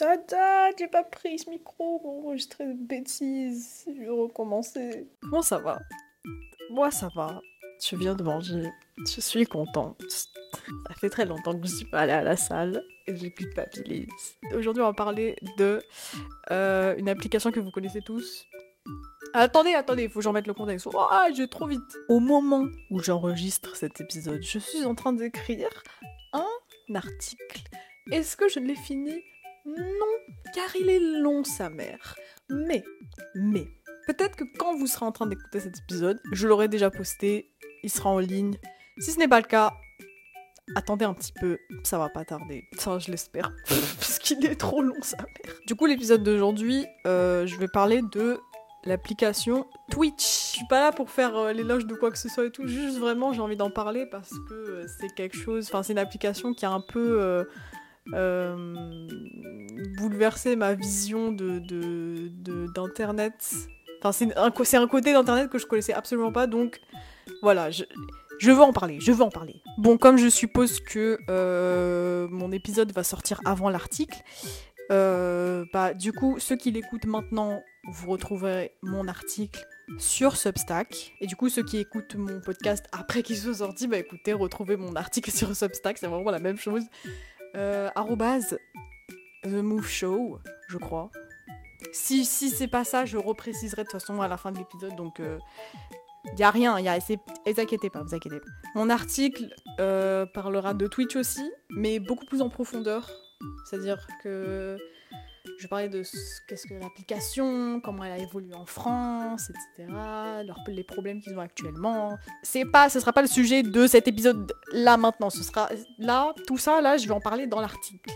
Ça j'ai pas pris ce micro pour enregistrer de bêtises. Je vais recommencer. Comment ça va Moi, ça va. Je viens de manger. Je suis contente. Ça fait très longtemps que je suis pas allée à la salle et j'ai de papilles. Aujourd'hui, on va parler de euh, une application que vous connaissez tous. Attendez, attendez, il faut que j'en mette le contexte. Ah, je vais trop vite. Au moment où j'enregistre cet épisode, je suis en train d'écrire un article. Est-ce que je l'ai fini Non, car il est long, sa mère. Mais, mais, peut-être que quand vous serez en train d'écouter cet épisode, je l'aurai déjà posté, il sera en ligne. Si ce n'est pas le cas, attendez un petit peu, ça va pas tarder. Ça, je l'espère, parce qu'il est trop long, sa mère. Du coup, l'épisode d'aujourd'hui, euh, je vais parler de l'application Twitch. Je suis pas là pour faire euh, l'éloge de quoi que ce soit et tout, juste vraiment j'ai envie d'en parler parce que euh, c'est quelque chose, enfin c'est une application qui a un peu euh, bouleversé ma vision de, de- d'internet. Enfin c'est un, un côté d'internet que je connaissais absolument pas donc voilà, je, je veux en parler, je veux en parler. Bon, comme je suppose que euh, mon épisode va sortir avant l'article, euh, bah, du coup, ceux qui l'écoutent maintenant, vous retrouverez mon article sur Substack. Et du coup, ceux qui écoutent mon podcast après qu'il soit sorti, bah écoutez, retrouvez mon article sur Substack, c'est vraiment la même chose. Euh, arrobase The Move Show, je crois. Si, si c'est pas ça, je repréciserai de toute façon à la fin de l'épisode, donc il y a rien, y a, vous inquiétez pas, vous inquiétez pas. Mon article euh, parlera de Twitch aussi, mais beaucoup plus en profondeur. C'est-à-dire que je parlais de ce- qu'est-ce que l'application, comment elle a évolué en France, etc. les problèmes qu'ils ont actuellement. C'est pas, ce sera pas le sujet de cet épisode là maintenant. Ce sera là, tout ça là, je vais en parler dans l'article.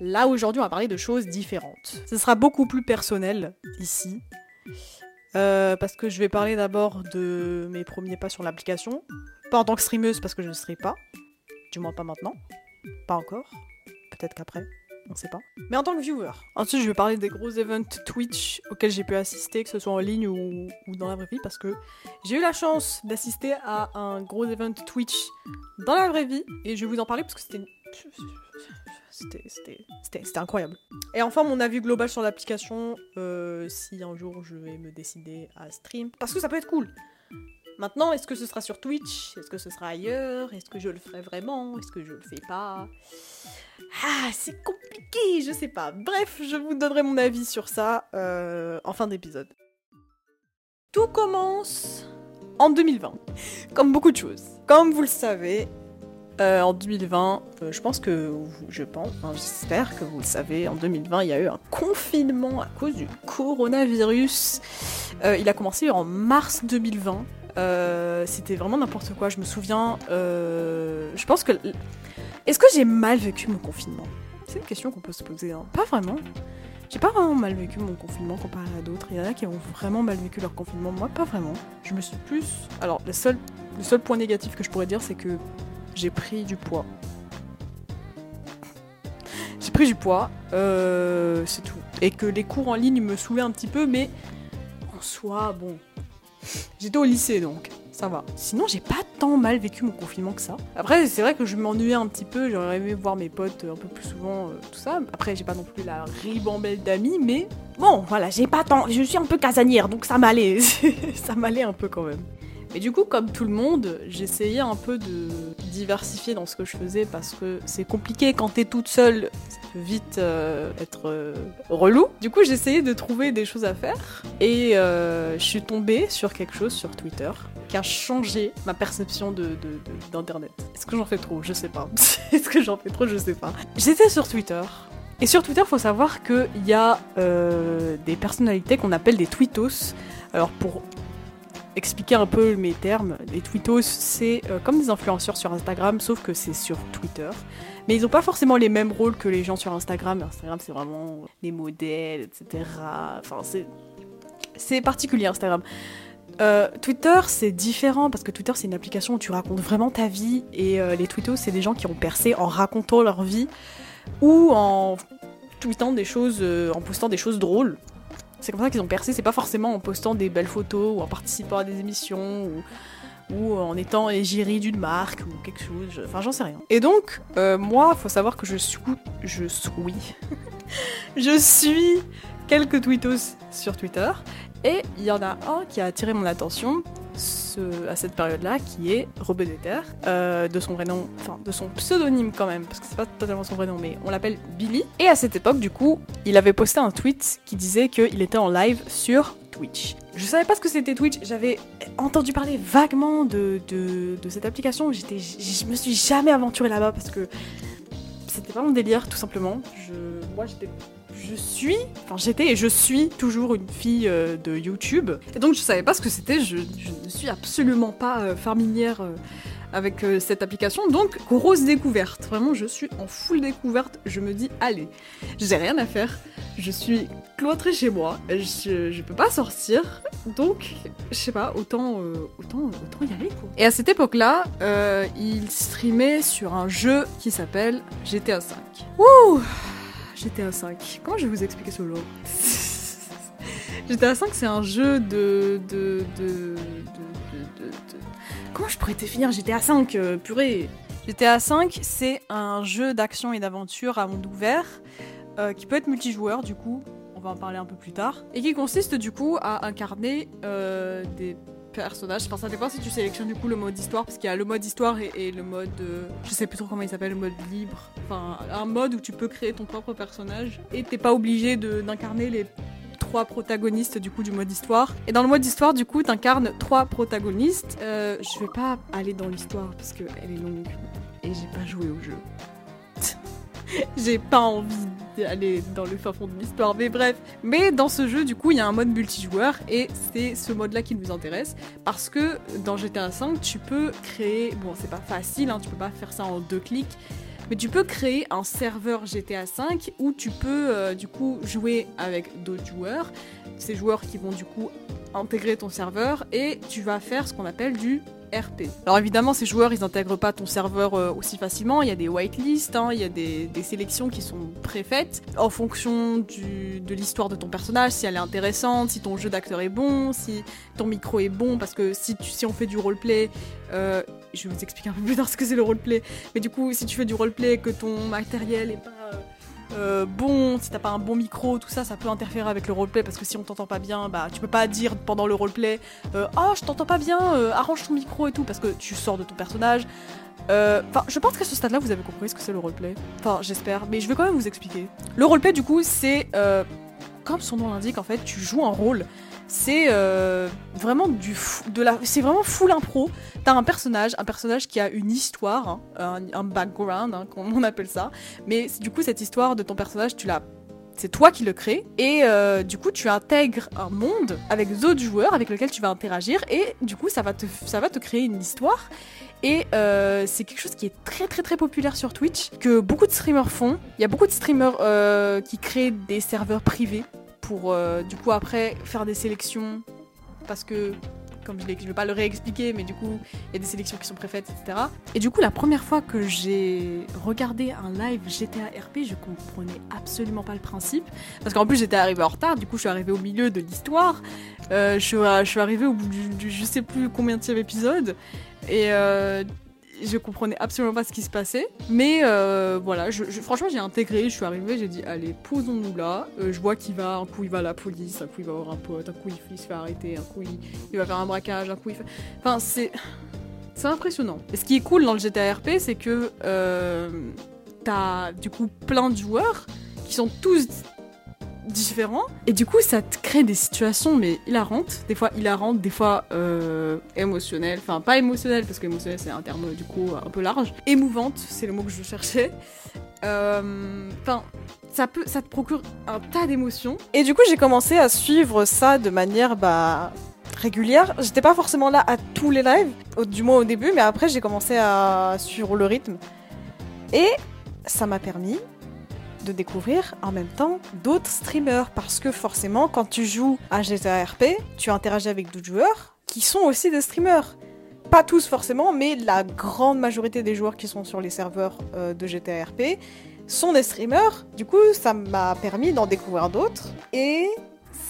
Là aujourd'hui, on va parler de choses différentes. Ce sera beaucoup plus personnel ici. Euh, parce que je vais parler d'abord de mes premiers pas sur l'application. Pas en tant que streameuse parce que je ne serai pas. Du moins pas maintenant. Pas encore. Peut-être qu'après. On sait pas. Mais en tant que viewer. Ensuite, je vais parler des gros events Twitch auxquels j'ai pu assister, que ce soit en ligne ou, dans la vraie vie, parce que j'ai eu la chance d'assister à un gros event Twitch dans la vraie vie, et je vais vous en parler parce que c'était, c'était incroyable. Et enfin, mon avis global sur l'application, euh, si un jour je vais me décider à stream, parce que ça peut être cool. Maintenant, est-ce que ce sera sur Twitch? Est-ce que ce sera ailleurs? Est-ce que je le ferai vraiment? Est-ce que je le fais pas? Ah, c'est compliqué, je sais pas. Bref, je vous donnerai mon avis sur ça euh, en fin d'épisode. Tout commence en 2020, comme beaucoup de choses. Comme vous le savez, euh, en 2020, euh, je pense que, je pense, j'espère que vous le savez, en 2020, il y a eu un confinement à cause du coronavirus. Il a commencé en mars 2020. Euh, C'était vraiment n'importe quoi. Je me souviens. euh, je pense que. Est-ce que j'ai mal vécu mon confinement? C'est une question qu'on peut se poser. hein. Pas vraiment. J'ai pas vraiment mal vécu mon confinement comparé à d'autres. Il y en a qui ont vraiment mal vécu leur confinement. Moi, pas vraiment. Je me suis plus. Alors, le seul, le seul point négatif que je pourrais dire, c'est que j'ai pris du poids. J'ai pris du poids, euh, c'est tout. Et que les cours en ligne me saoulaient un petit peu, mais en soi, bon. J'étais au lycée donc, ça va. Sinon, j'ai pas tant mal vécu mon confinement que ça. Après, c'est vrai que je m'ennuyais un petit peu, j'aurais aimé voir mes potes un peu plus souvent, euh, tout ça. Après, j'ai pas non plus la ribambelle d'amis, mais bon, voilà, j'ai pas tant. Je suis un peu casanière, donc ça m'allait. ça m'allait un peu quand même. Mais du coup, comme tout le monde, j'essayais un peu de diversifier dans ce que je faisais parce que c'est compliqué quand t'es toute seule, ça peut vite euh, être euh, relou. Du coup, j'essayais de trouver des choses à faire et euh, je suis tombée sur quelque chose sur Twitter qui a changé ma perception de, d'internet. Est-ce que j'en fais trop? Je sais pas. Est-ce que j'en fais trop? Je sais pas. J'étais sur Twitter. Et sur Twitter, faut savoir qu'il y a des personnalités qu'on appelle des tweetos. Alors pour expliquer un peu mes termes. Les tweetos, c'est euh, comme des influenceurs sur Instagram, sauf que c'est sur Twitter. Mais ils n'ont pas forcément les mêmes rôles que les gens sur Instagram. Instagram, c'est vraiment les modèles, etc. Enfin, c'est c'est particulier Instagram. Euh, Twitter, c'est différent parce que Twitter, c'est une application où tu racontes vraiment ta vie et euh, les tweetos, c'est des gens qui ont percé en racontant leur vie ou en tweetant des choses, en postant des choses drôles. C'est comme ça qu'ils ont percé, c'est pas forcément en postant des belles photos ou en participant à des émissions ou, en étant égérie d'une marque ou quelque chose, enfin j'en sais rien. Et donc, euh, moi, faut savoir que je suis, je suis, je suis quelques tweetos sur Twitter et il y en a un qui a attiré mon attention à cette période-là, qui est Robin euh, de son vrai nom, enfin de son pseudonyme quand même, parce que c'est pas totalement son vrai nom, mais on l'appelle Billy. Et à cette époque, du coup, il avait posté un tweet qui disait qu'il était en live sur Twitch. Je savais pas ce que c'était Twitch, j'avais entendu parler vaguement de, cette application, je me suis jamais aventurée là-bas parce que c'était pas mon délire, tout simplement. Je, moi, j'étais je suis, enfin j'étais et je suis toujours une fille euh, de YouTube. Et donc je savais pas ce que c'était, je, ne suis absolument pas euh, familière euh, avec cette application. Donc grosse découverte, vraiment je suis en full découverte. Je me dis allez, j'ai rien à faire, je suis cloîtrée chez moi, je, je peux pas sortir, donc je sais pas, autant, autant, autant y aller quoi. Et à cette époque-là, il streamait sur un jeu qui s'appelle GTA V. Wouh GTA 5. Comment je vais vous expliquer ce jeu GTA 5, c'est un jeu de de, de, de, Comment je pourrais définir GTA 5 euh, Purée GTA 5, c'est un jeu d'action et d'aventure à monde ouvert euh, qui peut être multijoueur, du coup, on va en parler un peu plus tard, et qui consiste du coup à incarner euh, des personnage. Enfin, ça dépend si tu sélectionnes du coup le mode histoire, parce qu'il y a le mode histoire et, le mode. Euh, je sais plus trop comment il s'appelle, le mode libre. Enfin, un mode où tu peux créer ton propre personnage et t'es pas obligé d'incarner les trois protagonistes du coup du mode histoire. Et dans le mode histoire, du coup, t'incarnes trois protagonistes. Euh, je vais pas aller dans l'histoire parce qu'elle est longue et j'ai pas joué au jeu. j'ai pas envie d'aller dans le fin fond de l'histoire, mais bref. Mais dans ce jeu, du coup, il y a un mode multijoueur et c'est ce mode-là qui nous intéresse parce que dans GTA V, tu peux créer. Bon, c'est pas facile, hein, tu peux pas faire ça en deux clics. Mais tu peux créer un serveur GTA V où tu peux euh, du coup jouer avec d'autres joueurs, ces joueurs qui vont du coup intégrer ton serveur et tu vas faire ce qu'on appelle du alors évidemment, ces joueurs, ils n'intègrent pas ton serveur euh, aussi facilement. Il y a des whitelists, hein, il y a des, sélections qui sont préfaites en fonction de l'histoire de ton personnage, si elle est intéressante, si ton jeu d'acteur est bon, si ton micro est bon, parce que si, si on fait du roleplay, euh, je vais vous expliquer un peu plus tard ce que c'est le roleplay, mais du coup, si tu fais du roleplay, que ton matériel est pas euh, bon, si t'as pas un bon micro, tout ça, ça peut interférer avec le roleplay parce que si on t'entend pas bien, bah tu peux pas dire pendant le roleplay euh, Oh, je t'entends pas bien, euh, arrange ton micro et tout parce que tu sors de ton personnage. Enfin, je pense qu'à ce stade-là, vous avez compris ce que c'est le roleplay. Enfin, j'espère, mais je vais quand même vous expliquer. Le roleplay, du coup, c'est comme son nom l'indique, en fait, tu joues un rôle c'est euh, vraiment du de la c'est vraiment full impro. T'as un personnage un personnage qui a une histoire hein, un, background hein, comme on appelle ça. Mais du coup cette histoire de ton personnage tu l'as c'est toi qui le crée. Et euh, du coup tu intègres un monde avec d'autres joueurs avec lesquels tu vas interagir. Et du coup ça va te ça va te créer une histoire. Et euh, c'est quelque chose qui est très très très populaire sur Twitch que beaucoup de streamers font. Il y a beaucoup de streamers qui créent des serveurs privés pour euh, du coup après faire des sélections parce que comme je ne vais pas le réexpliquer, mais du coup, il y a des sélections qui sont préfaites, etc. Et du coup, la première fois que j'ai regardé un live GTA RP, je comprenais absolument pas le principe. Parce qu'en plus, j'étais arrivé en retard, du coup, je suis arrivé au milieu de l'histoire. Euh, je, suis, je suis arrivé au bout du, je sais plus combien de épisode. Et euh, je comprenais absolument pas ce qui se passait. Mais euh, voilà, je, franchement, j'ai intégré, je suis arrivée, j'ai dit, allez, posons-nous là. Euh, je vois qu'il va, un coup il va à la police, un coup il va avoir un pote, un coup il, se fait arrêter, un coup il, va faire un braquage, un coup il fait. Enfin, c'est. C'est impressionnant. Et ce qui est cool dans le GTA RP, c'est que euh, t'as du coup plein de joueurs qui sont tous différents. Et du coup, ça te crée des situations, mais hilarantes. Des fois hilarantes, des fois euh, émotionnelles. Enfin, pas émotionnelles, parce qu'émotionnel, c'est un terme du coup un peu large. Émouvante, c'est le mot que je cherchais. Euh, enfin, ça, ça te procure un tas d'émotions. Et du coup, j'ai commencé à suivre ça de manière bah, régulière. J'étais pas forcément là à tous les lives, du moins au début, mais après, j'ai commencé à suivre le rythme. Et ça m'a permis de découvrir en même temps d'autres streamers parce que forcément quand tu joues à GTA RP, tu interagis avec d'autres joueurs qui sont aussi des streamers. Pas tous forcément, mais la grande majorité des joueurs qui sont sur les serveurs euh, de GTA RP sont des streamers. Du coup, ça m'a permis d'en découvrir d'autres et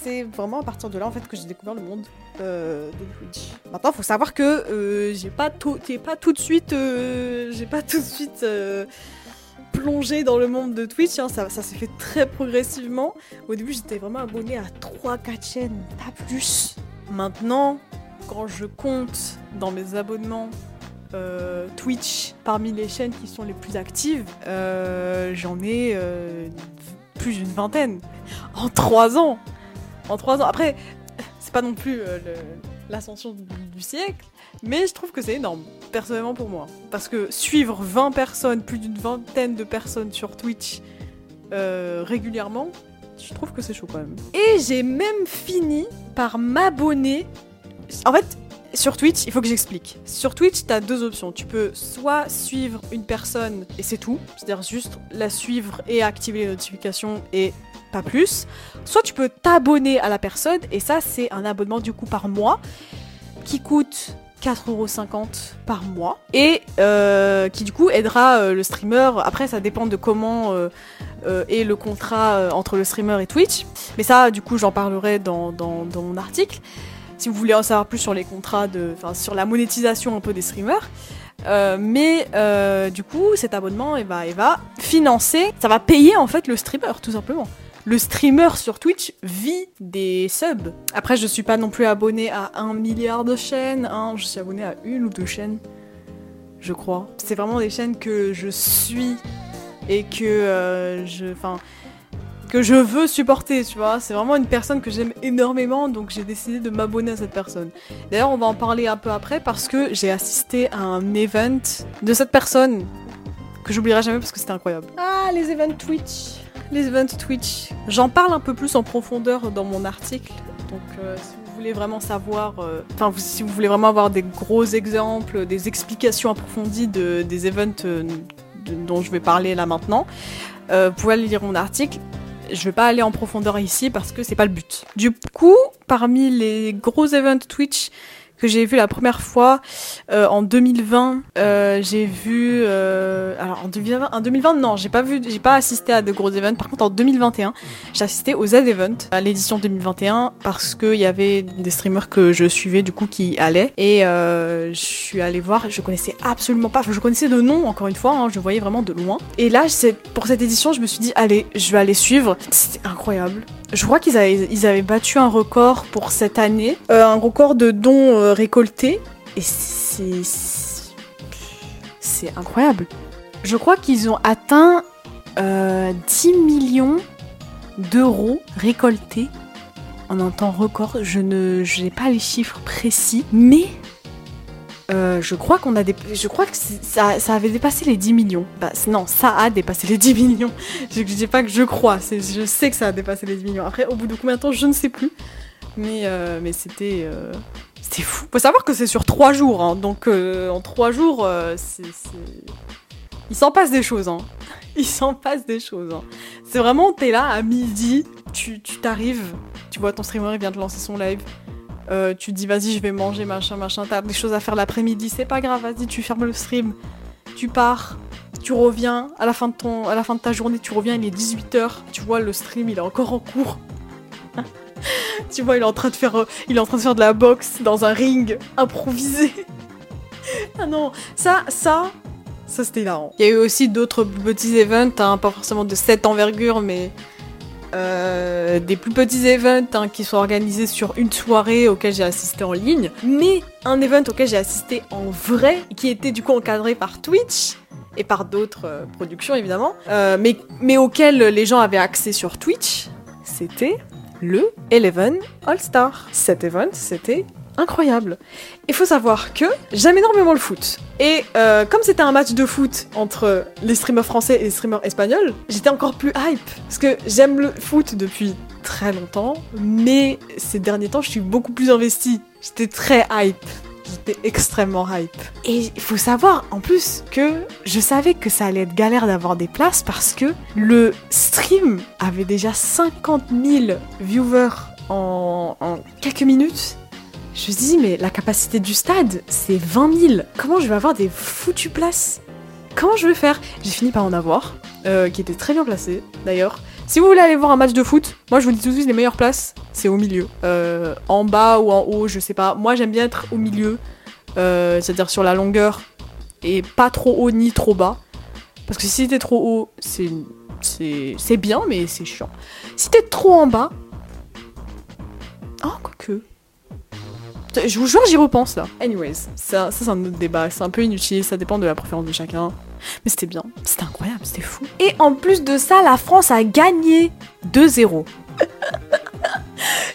c'est vraiment à partir de là en fait que j'ai découvert le monde euh, de Twitch. Maintenant, faut savoir que euh, j'ai pas tout, pas tout de suite, j'ai pas tout de suite plongé dans le monde de Twitch. hein, ça, s'est fait très progressivement. Au début, j'étais vraiment abonné à 3-4 chaînes, pas plus. Maintenant, quand je compte dans mes abonnements euh, Twitch parmi les chaînes qui sont les plus actives, euh, j'en ai euh, plus d'une vingtaine. En 3 ans En 3 ans. Après, c'est pas non plus le- l'ascension du, siècle, mais je trouve que c'est énorme, personnellement pour moi. Parce que suivre 20 personnes, plus d'une vingtaine de personnes sur Twitch euh, régulièrement, je trouve que c'est chaud quand même. Et j'ai même fini par m'abonner. En fait, sur Twitch, il faut que j'explique. Sur Twitch, t'as deux options. Tu peux soit suivre une personne et c'est tout, c'est-à-dire juste la suivre et activer les notifications et plus. Soit tu peux t'abonner à la personne et ça, c'est un abonnement du coup par mois qui coûte 4,50€ par mois et euh, qui du coup aidera euh, le streamer. Après, ça dépend de comment euh, est le contrat entre le streamer et Twitch. Mais ça, du coup, j'en parlerai dans, mon article. Si vous voulez en savoir plus sur les contrats, de, sur la monétisation un peu des streamers. Mais du coup, cet abonnement, il va, il va financer, ça va payer en fait le streamer, tout simplement. Le streamer sur Twitch vit des subs. Après, je suis pas non plus abonné à un milliard de chaînes. hein. Je suis abonné à une ou deux chaînes, je crois. C'est vraiment des chaînes que je suis et que euh, je, enfin, que je veux supporter. Tu vois, c'est vraiment une personne que j'aime énormément, donc j'ai décidé de m'abonner à cette personne. D'ailleurs, on va en parler un peu après parce que j'ai assisté à un event de cette personne que j'oublierai jamais parce que c'était incroyable. Ah, les events Twitch. Les events Twitch. J'en parle un peu plus en profondeur dans mon article. Donc, euh, si vous voulez vraiment savoir, euh, enfin, si vous voulez vraiment avoir des gros exemples, des explications approfondies de, des events euh, dont je vais parler là maintenant, vous pouvez lire mon article. Je vais pas aller en profondeur ici parce que c'est pas le but. Du coup, parmi les gros events Twitch que j'ai vu la première fois euh, en 2020, euh, j'ai vu euh, alors en 2020, en 2020 non, j'ai pas vu, j'ai pas assisté à de gros events. Par contre, en 2021, j'ai assisté au Z Event à l'édition 2021 parce que il y avait des streamers que je suivais du coup qui allaient et je suis allée voir. Je connaissais absolument pas, je connaissais de nom encore une fois, hein, je voyais vraiment de loin. Et là, c'est pour cette édition, je me suis dit allez, je vais aller suivre. C'était incroyable. Je crois qu'ils avaient, battu un record pour cette année, euh, un record de dons euh, récoltés. Et c'est. C'est incroyable. Je crois qu'ils ont atteint euh, 10 millions d'euros récoltés en un temps record. Je ne n'ai pas les chiffres précis, mais euh, je crois que ça, avait dépassé les 10 millions. Bah, non, ça a dépassé les 10 millions. Je ne dis pas que je crois, je sais que ça a dépassé les 10 millions. Après, au bout de combien de temps, je ne sais plus. Mais, euh, c'était, euh, c'était fou. Faut savoir que c'est sur 3 jours, hein, donc en 3 jours, il s'en passe des choses. Hein. Il s'en passe des choses. hein. C'est vraiment, t'es là à midi, tu, tu t'arrives, tu vois ton streamer, il vient de lancer son live. Euh, tu dis vas-y je vais manger machin machin. T'as des choses à faire l'après-midi. C'est pas grave vas-y tu fermes le stream. Tu pars tu reviens. À la fin de ton à la fin de ta journée tu reviens il est 18h tu vois le stream il est encore en cours. Tu vois il est en train de faire euh, il est en train de faire de la boxe dans un ring improvisé. Ah non ça ça ça c'était hilarant. Il y a eu aussi d'autres petits events hein, pas forcément de cette envergure mais euh, des plus petits events hein, qui sont organisés sur une soirée auquel j'ai assisté en ligne, mais un event auquel j'ai assisté en vrai, qui était du coup encadré par Twitch et par d'autres euh, productions évidemment, euh, mais, mais auquel les gens avaient accès sur Twitch, c'était le Eleven All Star. Cet event, c'était incroyable. Il faut savoir que j'aime énormément le foot. Et euh, comme c'était un match de foot entre les streamers français et les streamers espagnols, j'étais encore plus hype. Parce que j'aime le foot depuis très longtemps, mais ces derniers temps, je suis beaucoup plus investie. J'étais très hype. J'étais extrêmement hype. Et il faut savoir en plus que je savais que ça allait être galère d'avoir des places parce que le stream avait déjà 50 000 viewers en, en quelques minutes. Je me dis, mais la capacité du stade, c'est 20 000. Comment je vais avoir des foutues places? Comment je vais faire? J'ai fini par en avoir, euh, qui était très bien placé d'ailleurs. Si vous voulez aller voir un match de foot, moi je vous dis tout de suite, les meilleures places, c'est au milieu. Euh, en bas ou en haut, je sais pas. Moi j'aime bien être au milieu, euh, c'est-à-dire sur la longueur, et pas trop haut ni trop bas. Parce que si t'es trop haut, c'est c'est bien, mais c'est chiant. Si t'es trop en bas. Oh, quoique. Je vous jure, j'y repense là. Anyways, ça, ça c'est un autre débat. C'est un peu inutile, ça dépend de la préférence de chacun. Mais c'était bien, c'était incroyable, c'était fou. Et en plus de ça, la France a gagné 2-0.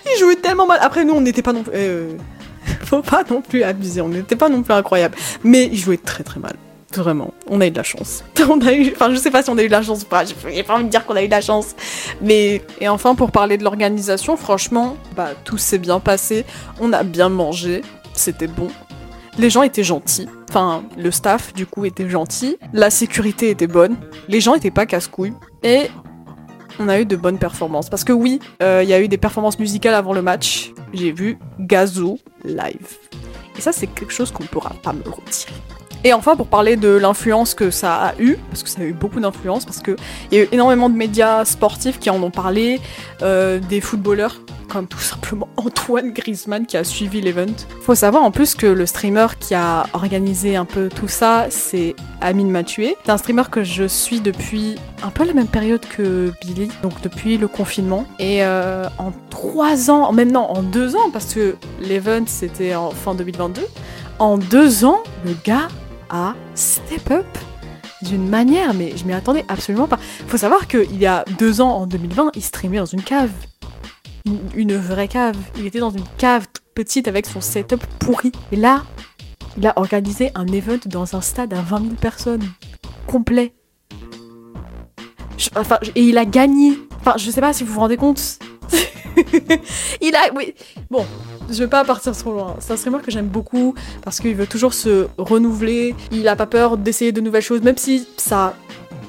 Ils jouaient tellement mal. Après, nous, on n'était pas non plus. Euh, faut pas non plus abuser, on n'était pas non plus incroyable. Mais ils jouaient très très mal. Vraiment, on a eu de la chance. On a eu, enfin, je sais pas si on a eu de la chance ou pas. J'ai pas envie de dire qu'on a eu de la chance. Mais et enfin, pour parler de l'organisation, franchement, bah tout s'est bien passé. On a bien mangé, c'était bon. Les gens étaient gentils. Enfin, le staff du coup était gentil. La sécurité était bonne. Les gens étaient pas casse-couilles. Et on a eu de bonnes performances. Parce que oui, euh, il y a eu des performances musicales avant le match. J'ai vu Gazo live. Et ça, c'est quelque chose qu'on pourra pas me retirer. Et enfin, pour parler de l'influence que ça a eu, parce que ça a eu beaucoup d'influence, parce qu'il y a eu énormément de médias sportifs qui en ont parlé, euh, des footballeurs, comme tout simplement Antoine Griezmann qui a suivi l'event. Faut savoir en plus que le streamer qui a organisé un peu tout ça, c'est Amine Mathieu. C'est un streamer que je suis depuis un peu la même période que Billy, donc depuis le confinement. Et euh, en trois ans, maintenant en deux ans, parce que l'event c'était en fin 2022, en deux ans, le gars à step up d'une manière, mais je m'y attendais absolument pas. Faut savoir qu'il y a deux ans, en 2020, il streamait dans une cave. Une, vraie cave. Il était dans une cave toute petite avec son setup pourri. Et là, il a organisé un event dans un stade à 20 000 personnes. Complet. enfin, et il a gagné. Enfin, je sais pas si vous vous rendez compte. il a. Oui. Bon, je vais pas partir trop loin. C'est un streamer que j'aime beaucoup parce qu'il veut toujours se renouveler. Il a pas peur d'essayer de nouvelles choses, même si ça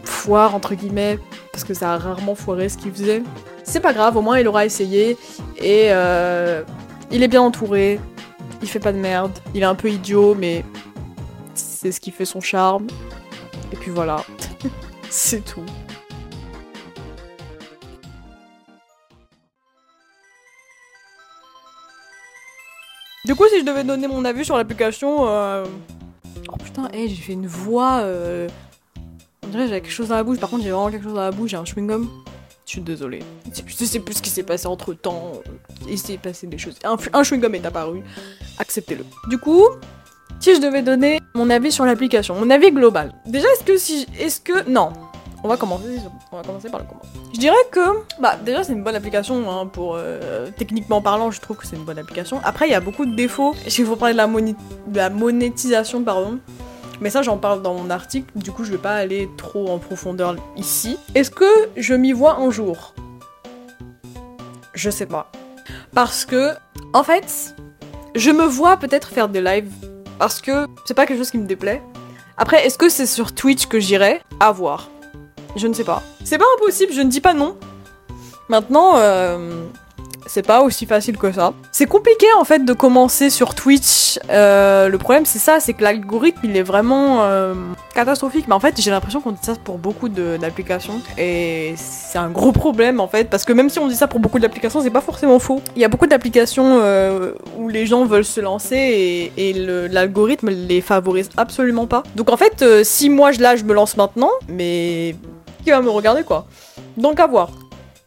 foire entre guillemets, parce que ça a rarement foiré ce qu'il faisait. C'est pas grave, au moins il aura essayé et euh, il est bien entouré. Il fait pas de merde. Il est un peu idiot, mais c'est ce qui fait son charme. Et puis voilà, c'est tout. Du coup, si je devais donner mon avis sur l'application. Euh, oh putain, hey, j'ai fait une voix. Euh... On dirait que j'avais quelque chose dans la bouche. Par contre, j'ai vraiment quelque chose dans la bouche. J'ai un chewing-gum. Je suis désolée. Je sais plus ce qui s'est passé entre temps. Il s'est passé des choses. Un, un chewing-gum est apparu. Acceptez-le. Du coup, si je devais donner mon avis sur l'application, mon avis global. Déjà, est-ce que si. Est-ce que. Non. On va commencer, on va commencer par le comment. Je dirais que, bah, déjà c'est une bonne application hein, pour euh, techniquement parlant, je trouve que c'est une bonne application. Après, il y a beaucoup de défauts. S'il faut parler de la, de la monétisation, pardon. Mais ça, j'en parle dans mon article. Du coup, je vais pas aller trop en profondeur ici. Est-ce que je m'y vois un jour? Je sais pas. Parce que, en fait, je me vois peut-être faire des lives. Parce que c'est pas quelque chose qui me déplaît. Après, est-ce que c'est sur Twitch que j'irai? À voir. Je ne sais pas. C'est pas impossible, je ne dis pas non. Maintenant, euh, c'est pas aussi facile que ça. C'est compliqué en fait de commencer sur Twitch. Euh, le problème c'est ça, c'est que l'algorithme il est vraiment euh, catastrophique. Mais en fait j'ai l'impression qu'on dit ça pour beaucoup d'applications. Et c'est un gros problème en fait. Parce que même si on dit ça pour beaucoup d'applications, c'est pas forcément faux. Il y a beaucoup d'applications où les gens veulent se lancer et, l'algorithme les favorise absolument pas. Donc en fait, si moi je là je me lance maintenant, mais qui va me regarder quoi Donc à voir.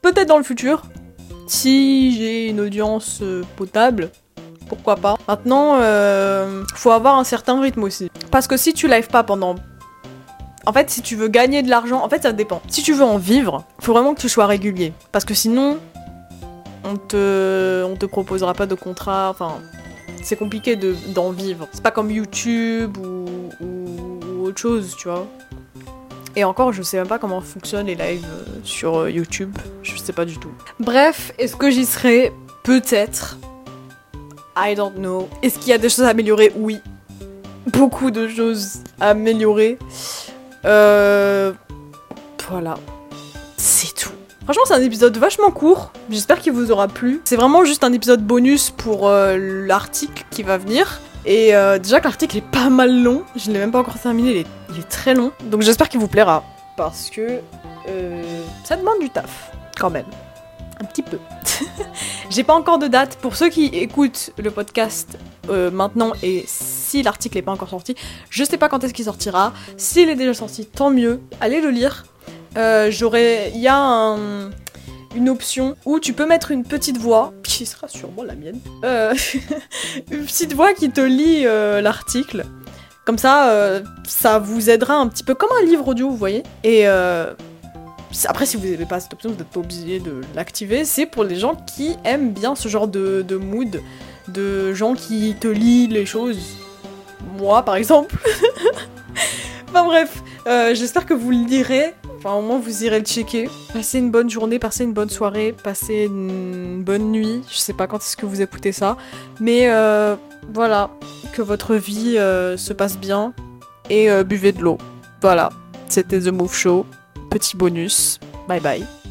Peut-être dans le futur, si j'ai une audience euh, potable, pourquoi pas. Maintenant, euh, faut avoir un certain rythme aussi. Parce que si tu live pas pendant... En fait, si tu veux gagner de l'argent, en fait, ça dépend. Si tu veux en vivre, faut vraiment que tu sois régulier. Parce que sinon, on te, on te proposera pas de contrat. Enfin, c'est compliqué d'en vivre. C'est pas comme YouTube ou, ou autre chose, tu vois. Et encore, je sais même pas comment fonctionnent les lives euh, sur euh, YouTube. Je sais pas du tout. Bref, est-ce que j'y serai Peut-être. I don't know. Est-ce qu'il y a des choses à améliorer? Oui. Beaucoup de choses à améliorer. Euh... Voilà. C'est tout. Franchement, c'est un épisode vachement court. J'espère qu'il vous aura plu. C'est vraiment juste un épisode bonus pour euh, l'article qui va venir. Et euh, déjà que l'article est pas mal long, je l'ai même pas encore terminé, il est, très long. Donc j'espère qu'il vous plaira. Parce que euh, ça demande du taf, quand même. Un petit peu. J'ai pas encore de date. Pour ceux qui écoutent le podcast euh, maintenant et si l'article n'est pas encore sorti. Je sais pas quand est-ce qu'il sortira. S'il est déjà sorti, tant mieux. Allez le lire. J'aurais, il y a un- une option où tu peux mettre une petite voix, qui sera sûrement la mienne, euh, une petite voix qui te lit euh, l'article. Comme ça, euh, ça vous aidera un petit peu comme un livre audio, vous voyez. Et après, si vous n'avez pas cette option, vous n'êtes pas obligé de l'activer. C'est pour les gens qui aiment bien ce genre de, mood, de gens qui te lisent les choses. Moi, par exemple. enfin bref, j'espère que vous le lirez. Enfin, au moins, vous irez le checker. Passez une bonne journée, passez une bonne soirée, passez une bonne nuit. Je sais pas quand est-ce que vous écoutez ça. Mais euh, voilà, que votre vie euh, se passe bien et euh, buvez de l'eau. Voilà, c'était The Move Show. Petit bonus. Bye bye.